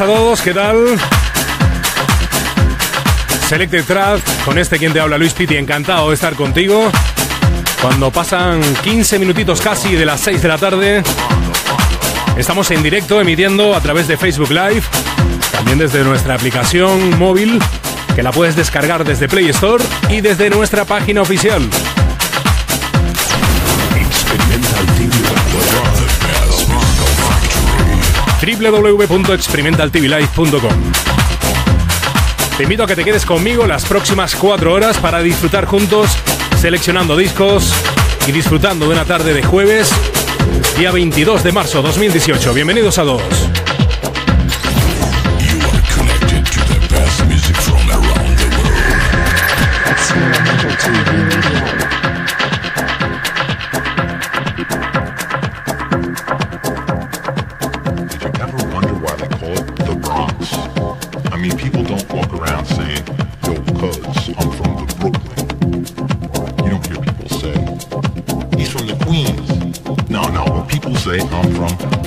a todos, ¿qué tal? Selected Track, con este quien te habla Luis Pitti, encantado de estar contigo. Cuando pasan 15 minutitos casi de las 6 de la tarde, estamos en directo emitiendo a través de Facebook Live, también desde nuestra aplicación móvil, que la puedes descargar desde Play Store y desde nuestra página oficial www.experimentaltvlive.com. Te invito a que te quedes conmigo las próximas cuatro horas para disfrutar juntos, seleccionando discos y disfrutando de una tarde de jueves, día 22 de marzo 2018. Bienvenidos a todos. wrong.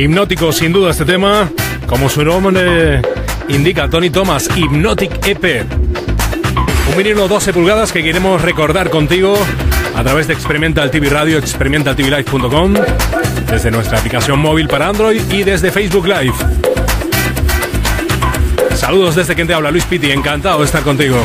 Hipnótico sin duda este tema, como su nombre indica Tony Thomas, Hypnotic EP. Un vinilo 12 pulgadas que queremos recordar contigo a través de Experimental TV Radio, experimentaltvlive.com, desde nuestra aplicación móvil para Android y desde Facebook Live. Saludos desde quien te habla, Luis Pitti, encantado de estar contigo.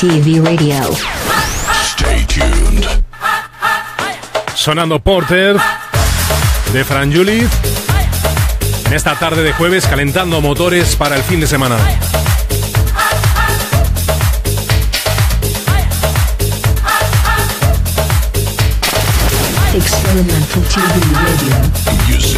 TV Radio. Stay tuned. Sonando Porter de Fran Juliz. En esta tarde de jueves calentando motores para el fin de semana. Experimental TV Radio.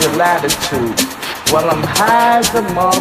your latitude. Well, I'm high as a mug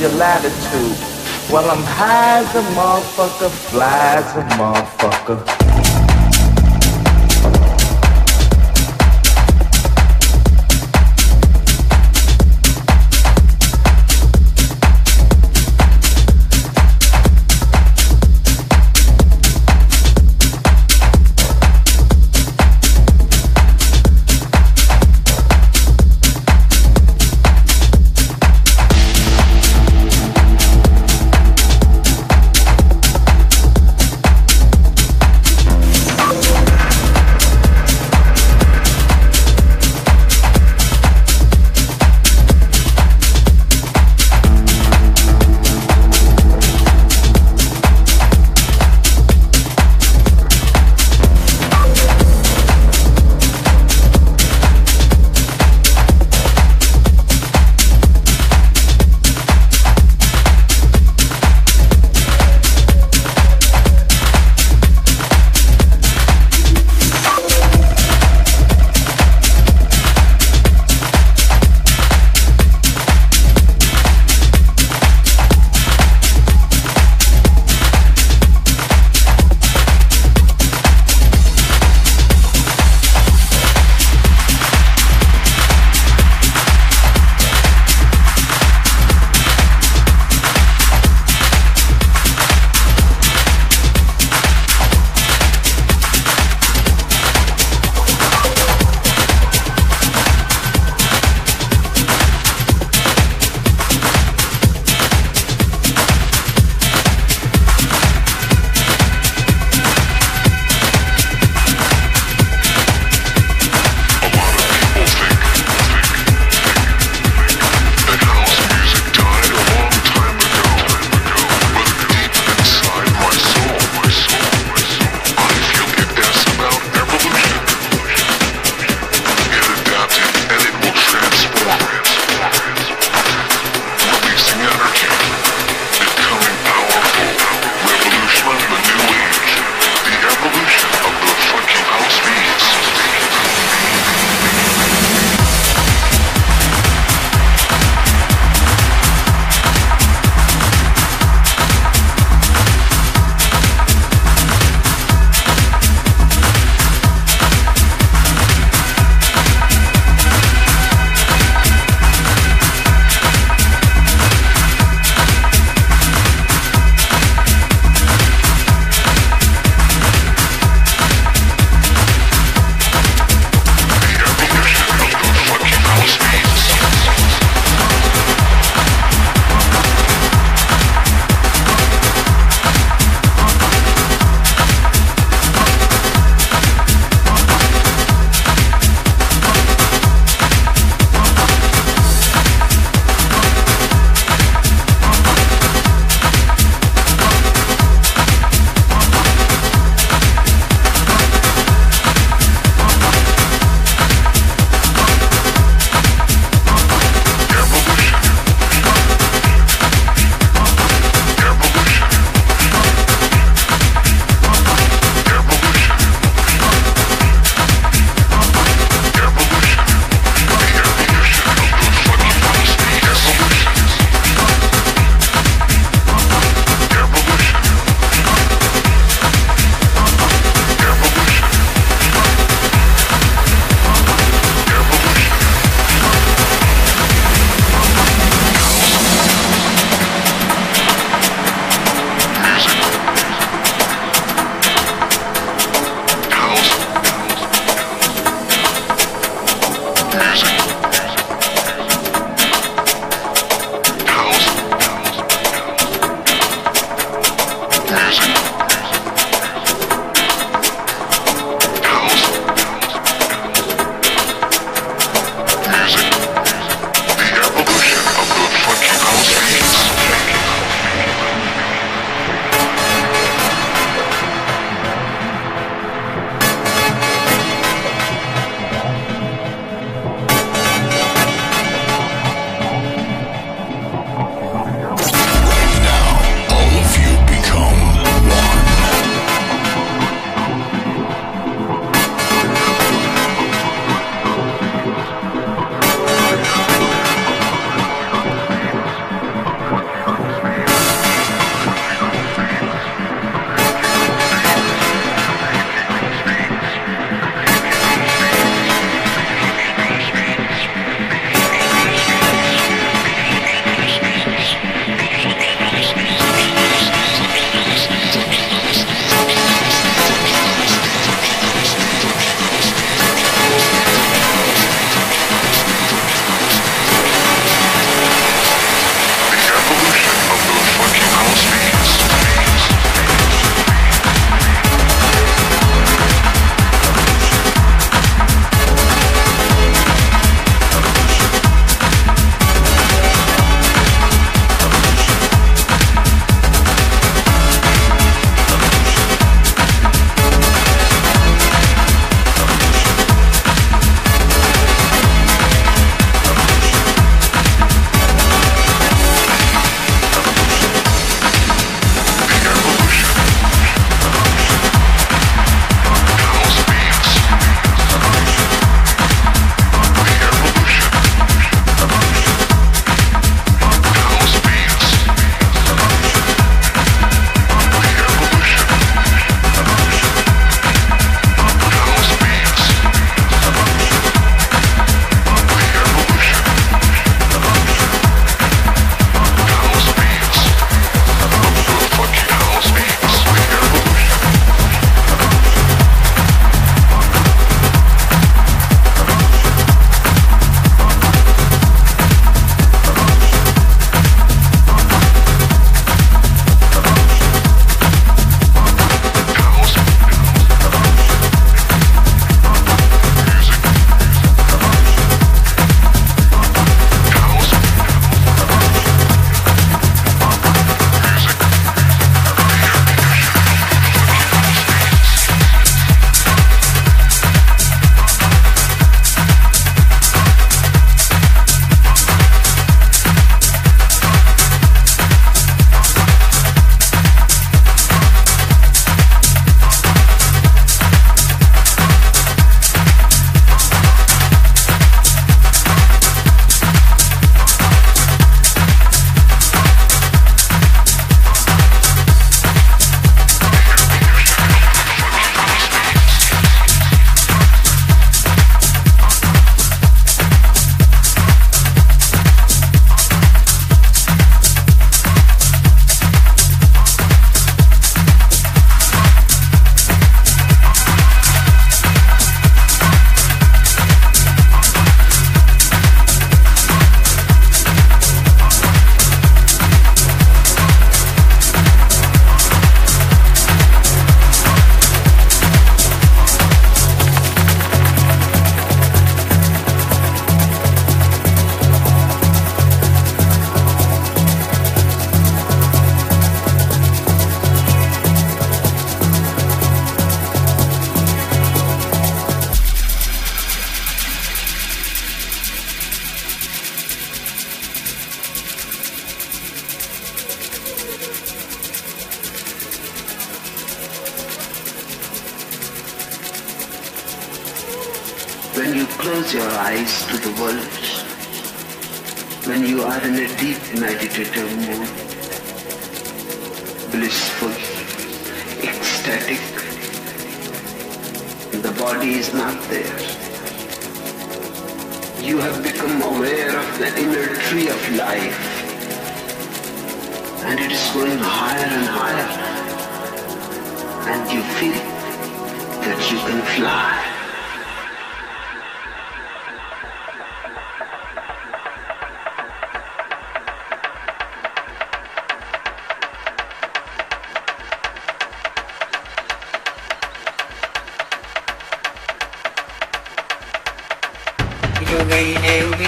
your latitude. Well, I'm high as a motherfucker, fly as a motherfucker.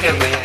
Gainé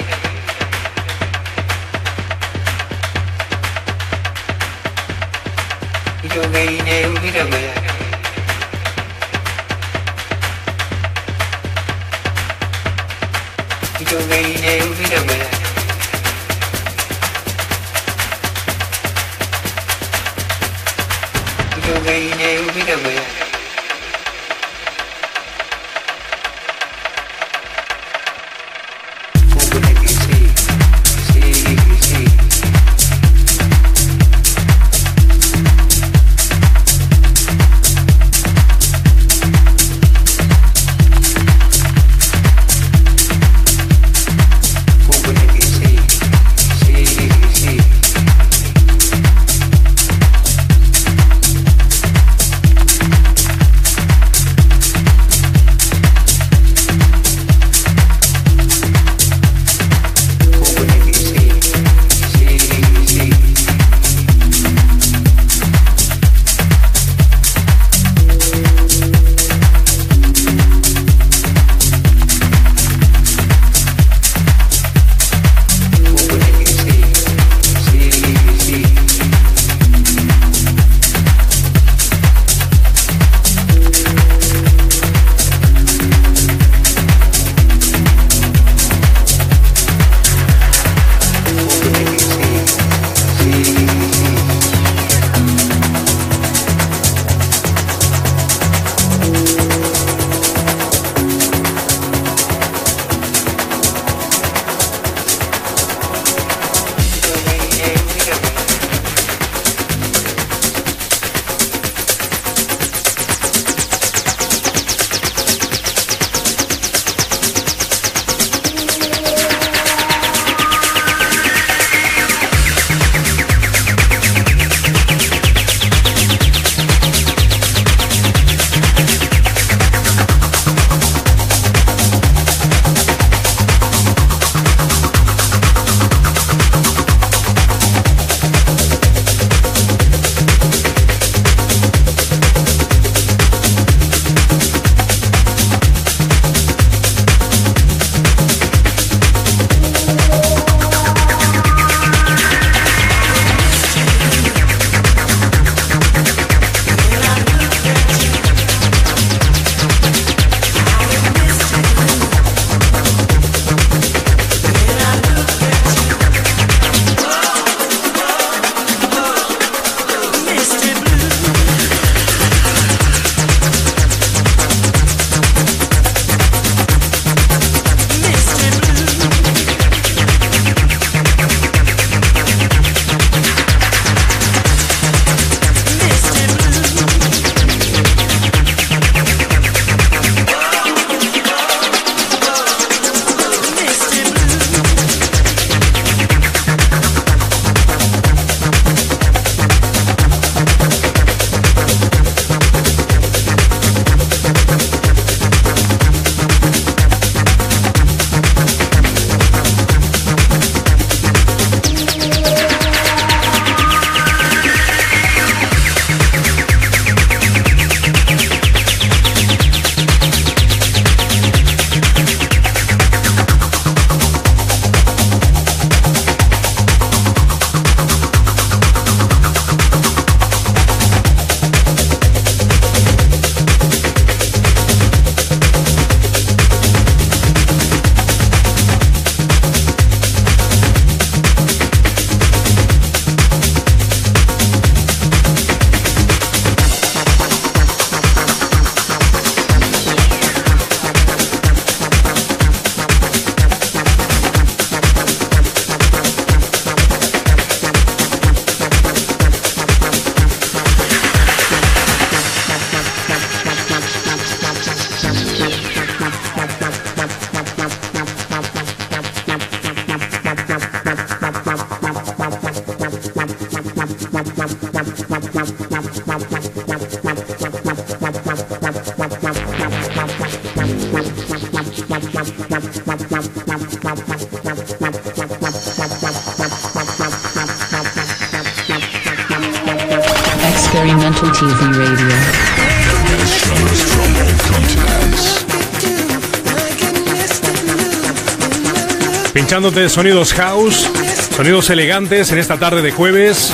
sonidos house, sonidos elegantes en esta tarde de jueves.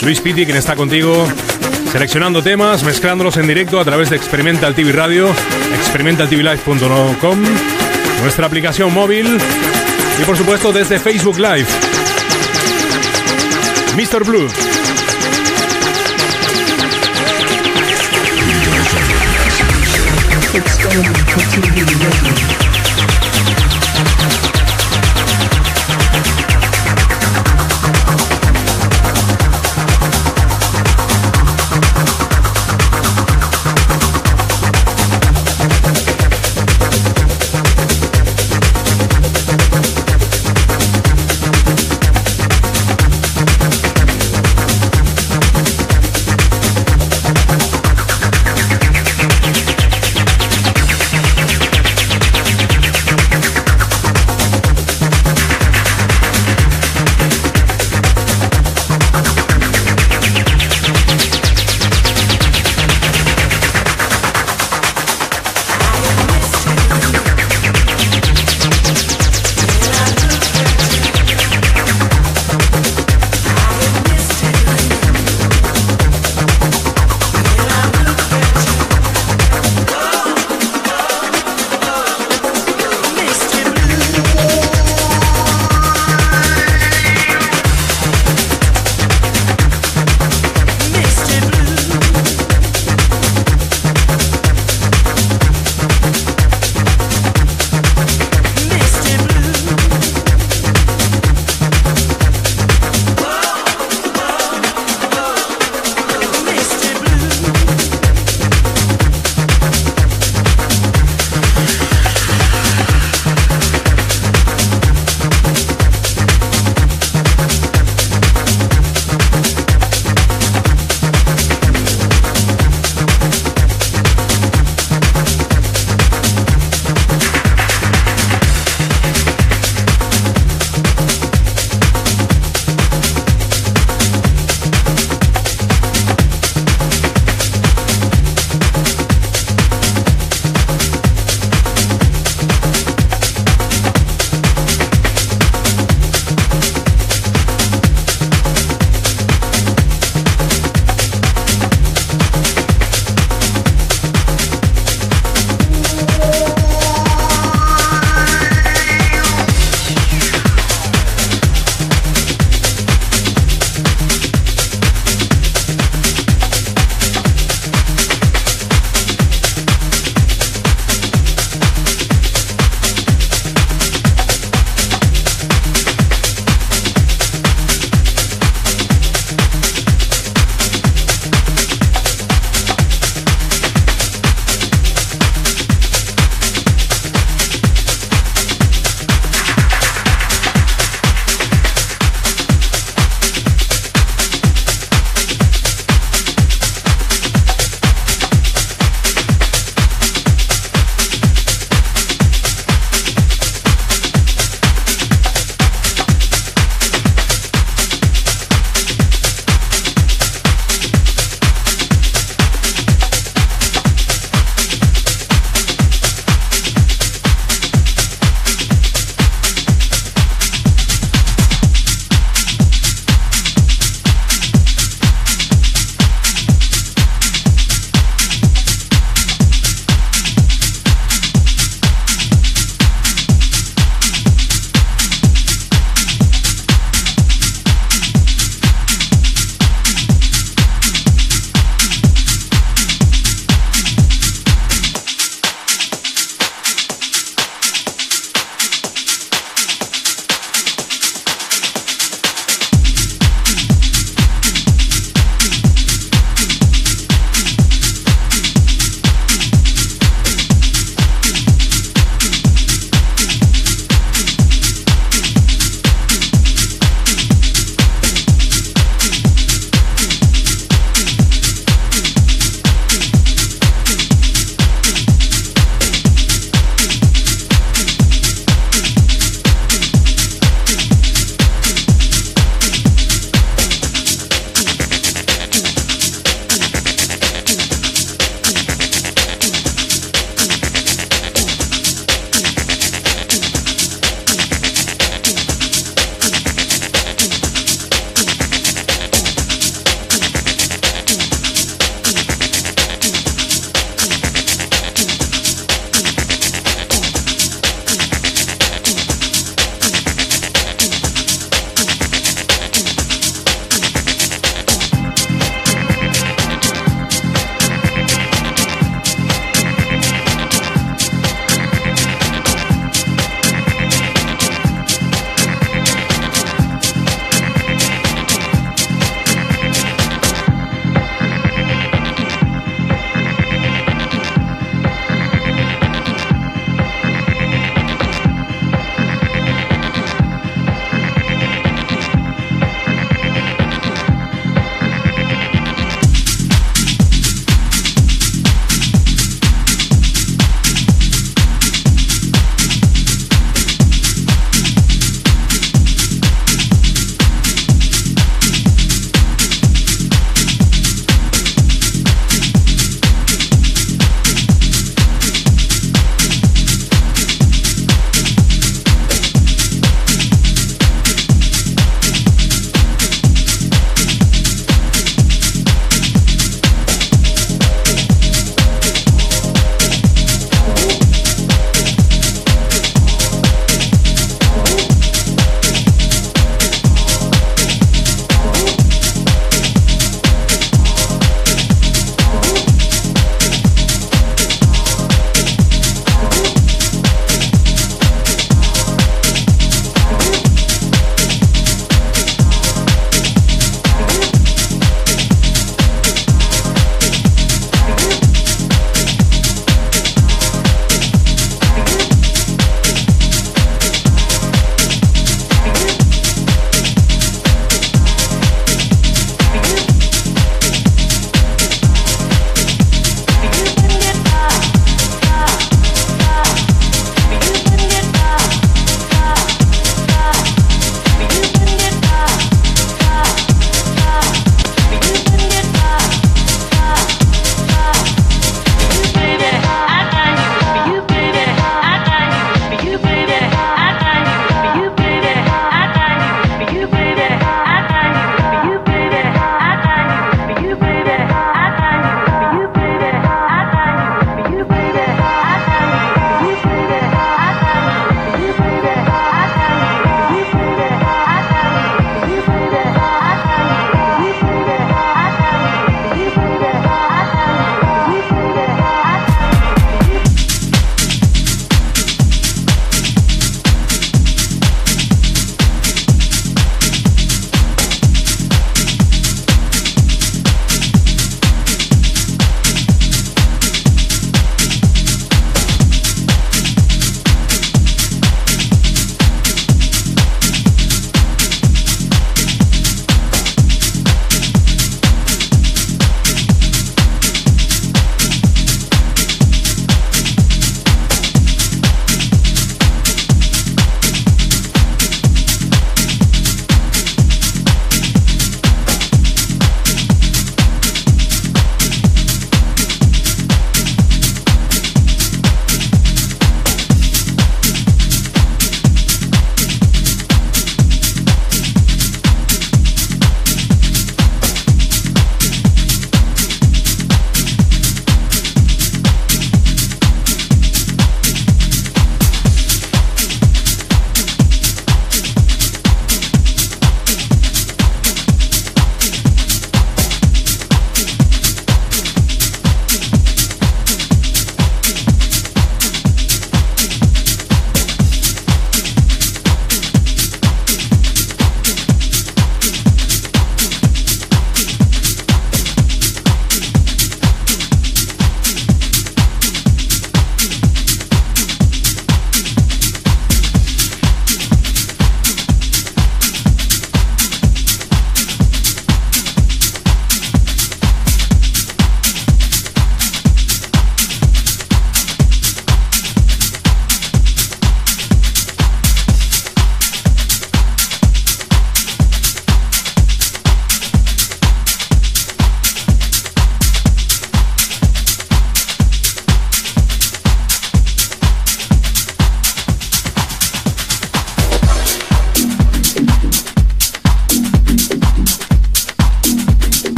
Luis Pitti, quien está contigo, seleccionando temas, mezclándolos en directo a través de Experimental TV Radio, experimentaltvlive.com, nuestra aplicación móvil y por supuesto desde Facebook Live. Mr. Blue.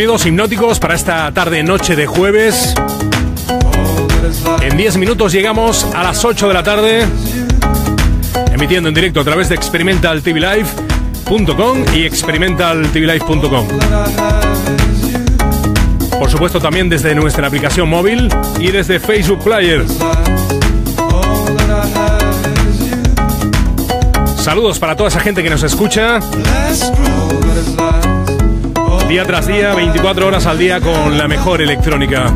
Sonidos hipnóticos para esta tarde-noche de jueves. En 10 minutos llegamos a las 8 de la tarde, emitiendo en directo a través de experimentaltvlive.com y experimentaltvlive.com. Por supuesto también desde nuestra aplicación móvil y desde Facebook Player. Saludos para toda esa gente que nos escucha Día tras día, 24 horas al día con la mejor electrónica.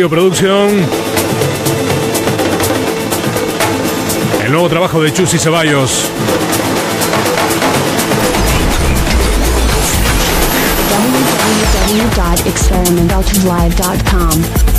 Estéreo Producción. El nuevo trabajo de Chus y Ceballos. www.experimentallive.com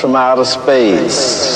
from outer space.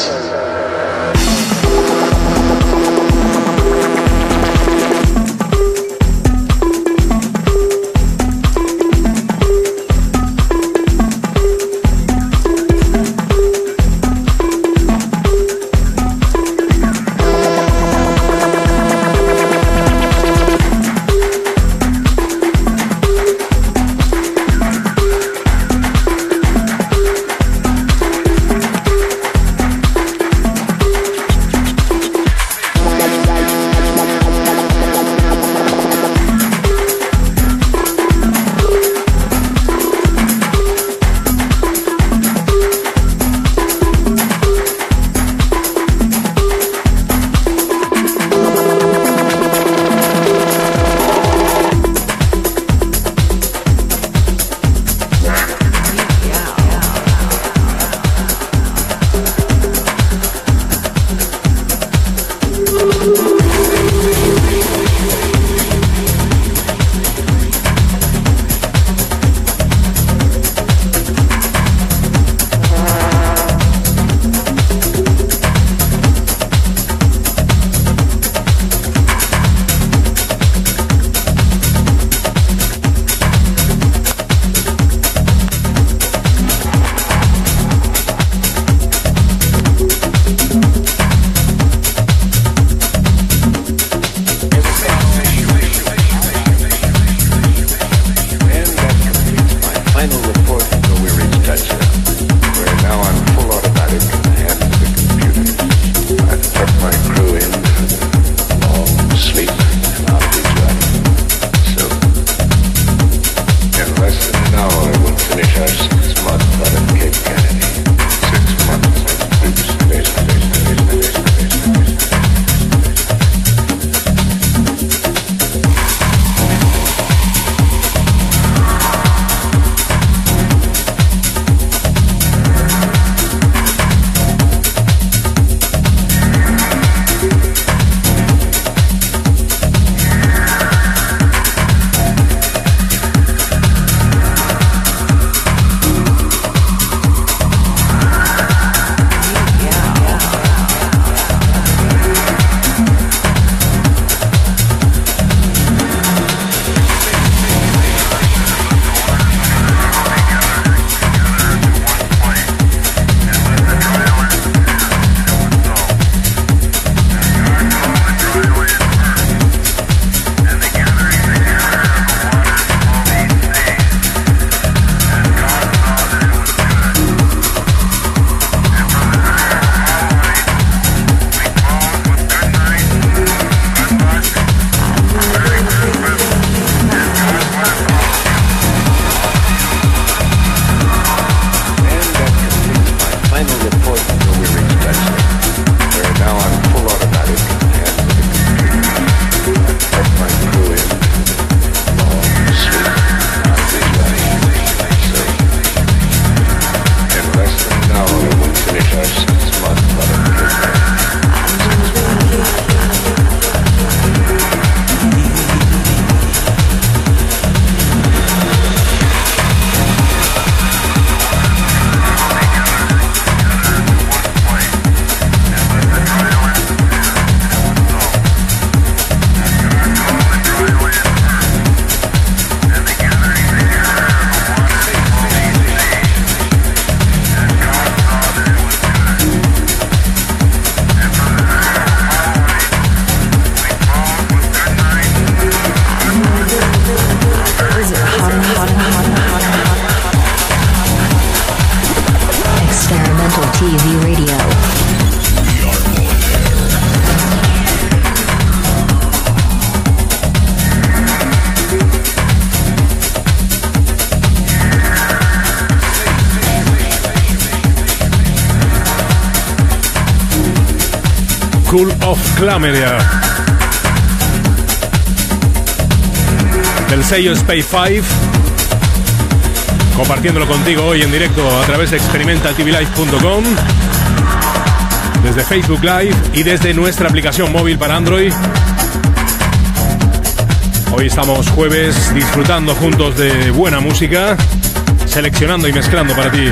Cool of Clameria. Del sello Space 5. Compartiéndolo contigo hoy en directo a través de experimentaltvlive.com. Desde Facebook Live y desde nuestra aplicación móvil para Android. Hoy estamos jueves disfrutando juntos de buena música, seleccionando y mezclando para ti.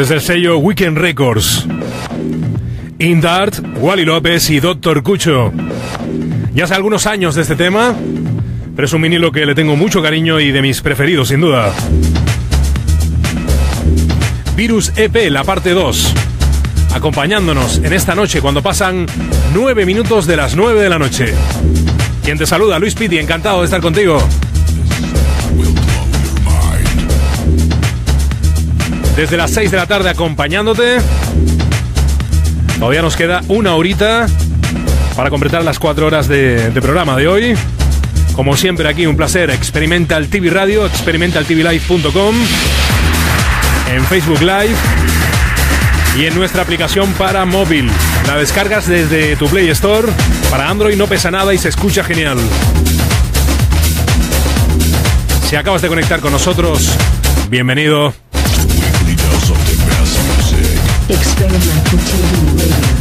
Desde el sello Weekend Records. Indart, Wally López y Doctor Cucho. Ya hace algunos años de este tema, pero es un vinilo que le tengo mucho cariño y de mis preferidos, sin duda. Virus EP, la parte 2. Acompañándonos en esta noche cuando pasan 9 minutos de las 9 de la noche. Quien te saluda, Luis Pitti, encantado de estar contigo. Desde las 6 de la tarde acompañándote. Todavía nos queda una horita para completar las 4 horas de, programa de hoy. Como siempre aquí un placer, Experimental TV Radio, experimentaltvlive.com, en Facebook Live y en nuestra aplicación para móvil. La descargas desde tu Play Store. Para Android no pesa nada y se escucha genial. Si acabas de conectar con nosotros, bienvenido. Experimental TV Radio.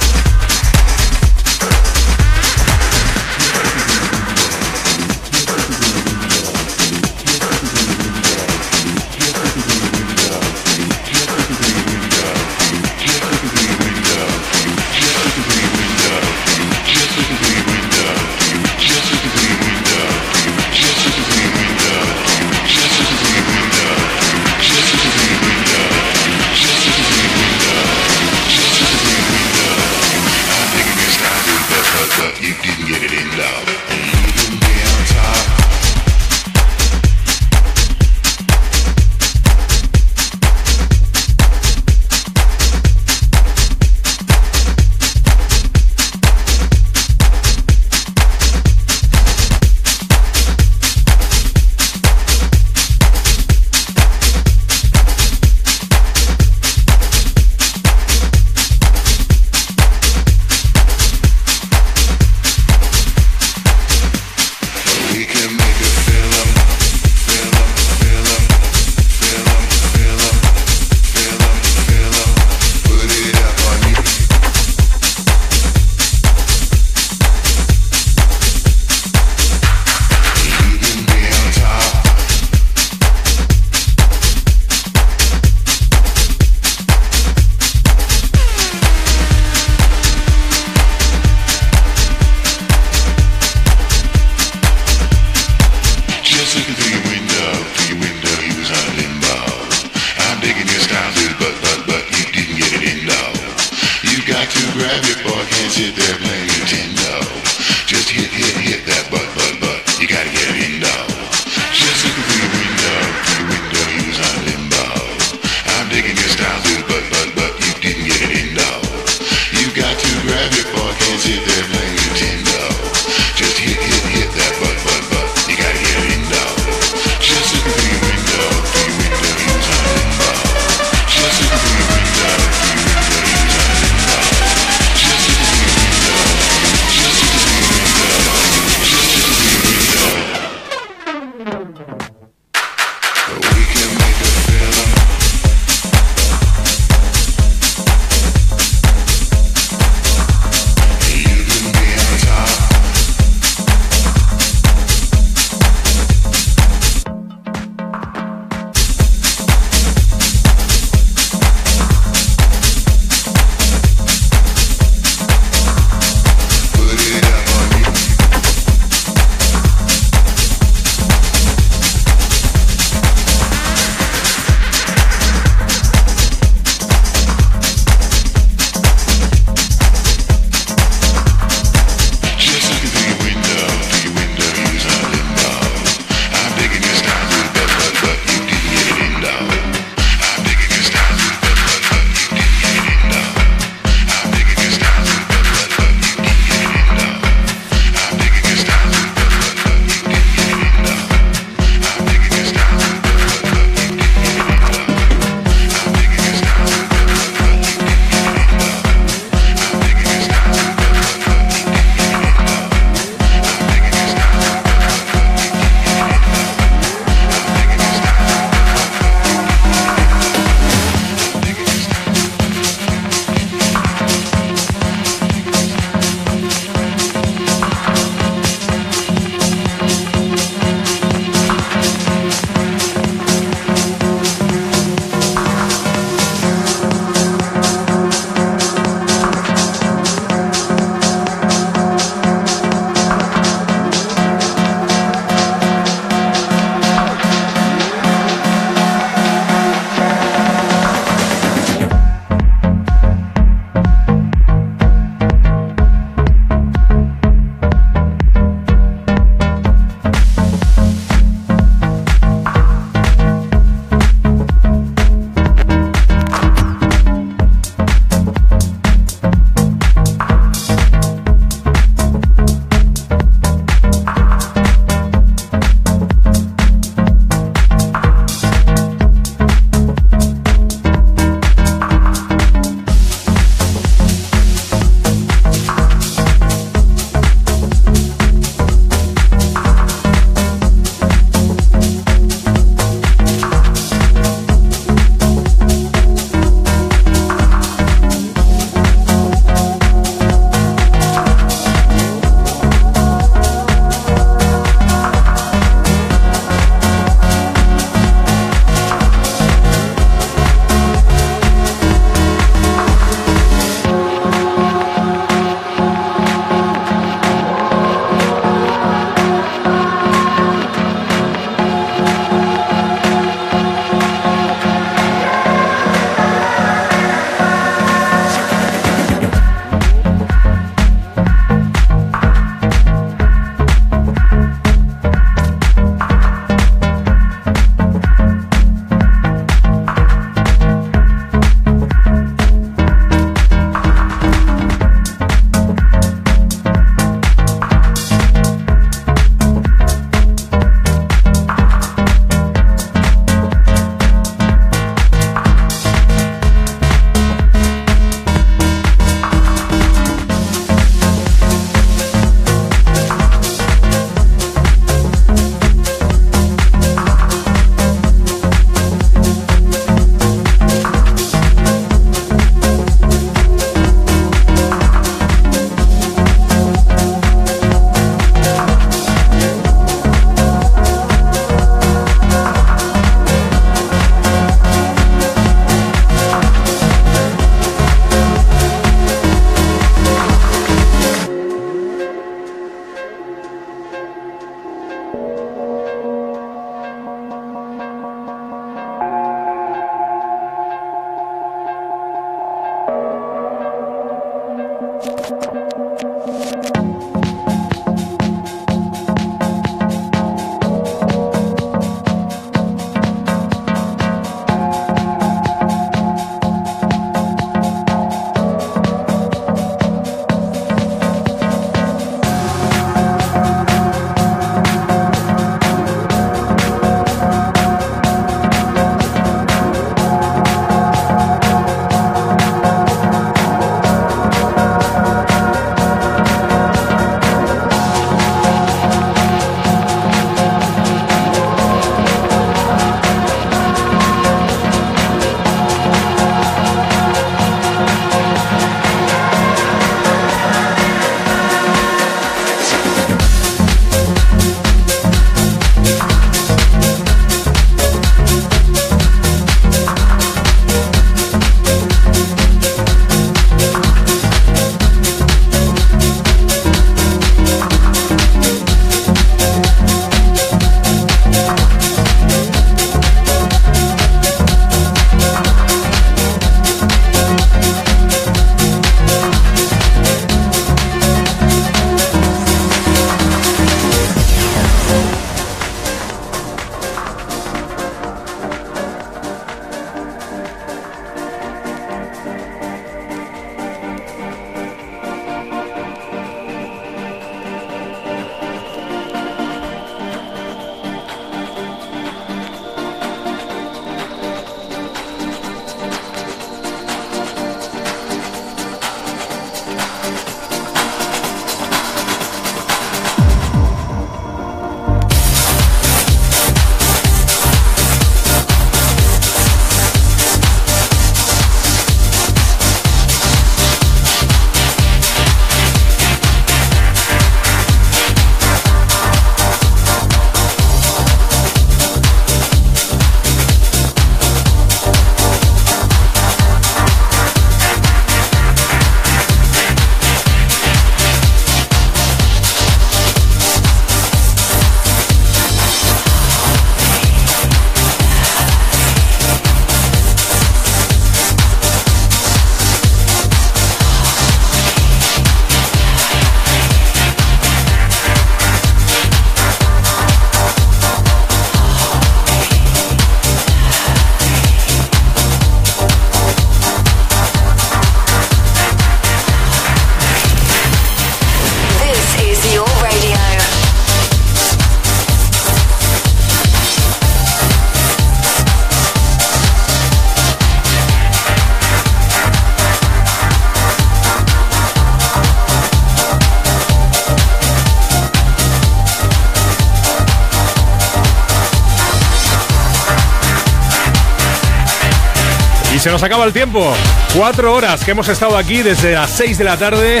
Nos acaba el tiempo. Cuatro horas que hemos estado aquí desde las 6 de la tarde,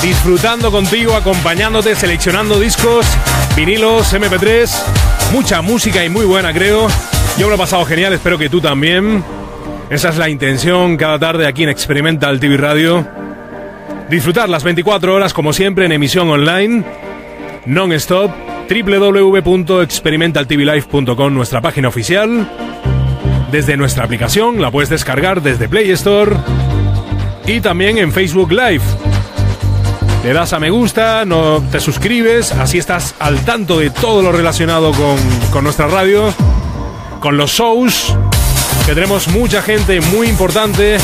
disfrutando contigo, acompañándote, seleccionando discos, vinilos, MP3, mucha música y muy buena, creo. Yo me lo he pasado genial, espero que tú también. Esa es la intención cada tarde aquí en Experimental TV Radio. Disfrutar las 24 horas como siempre en emisión online, non-stop, www.experimentaltvlife.com, nuestra página oficial. Desde nuestra aplicación la puedes descargar desde Play Store y también en Facebook Live. Le das a me gusta, no te suscribes, así estás al tanto de todo lo relacionado con, con nuestra radio, con los shows, que tenemos mucha gente muy importante,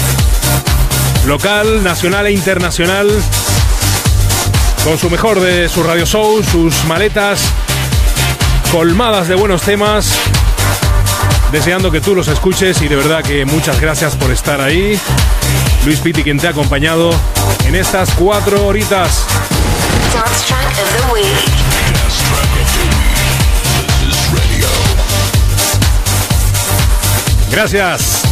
local, nacional e internacional, con su mejor de sus radio shows, sus maletas colmadas de buenos temas, deseando que tú los escuches y de verdad que muchas gracias por estar ahí. Luis Pitti quien te ha acompañado en estas cuatro horitas. Dance track of the week. Gracias.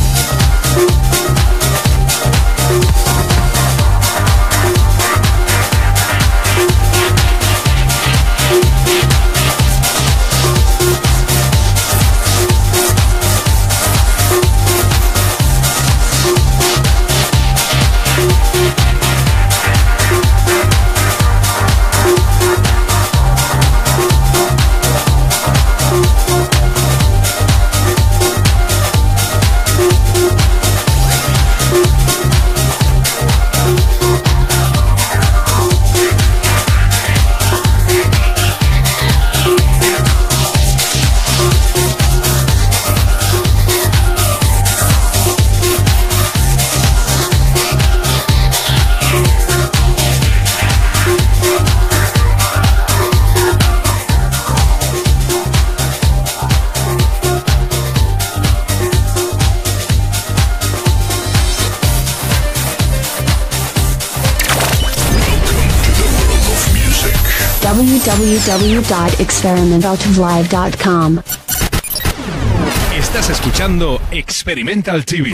www.experimentaltivelive.com. Estás escuchando Experimental TV.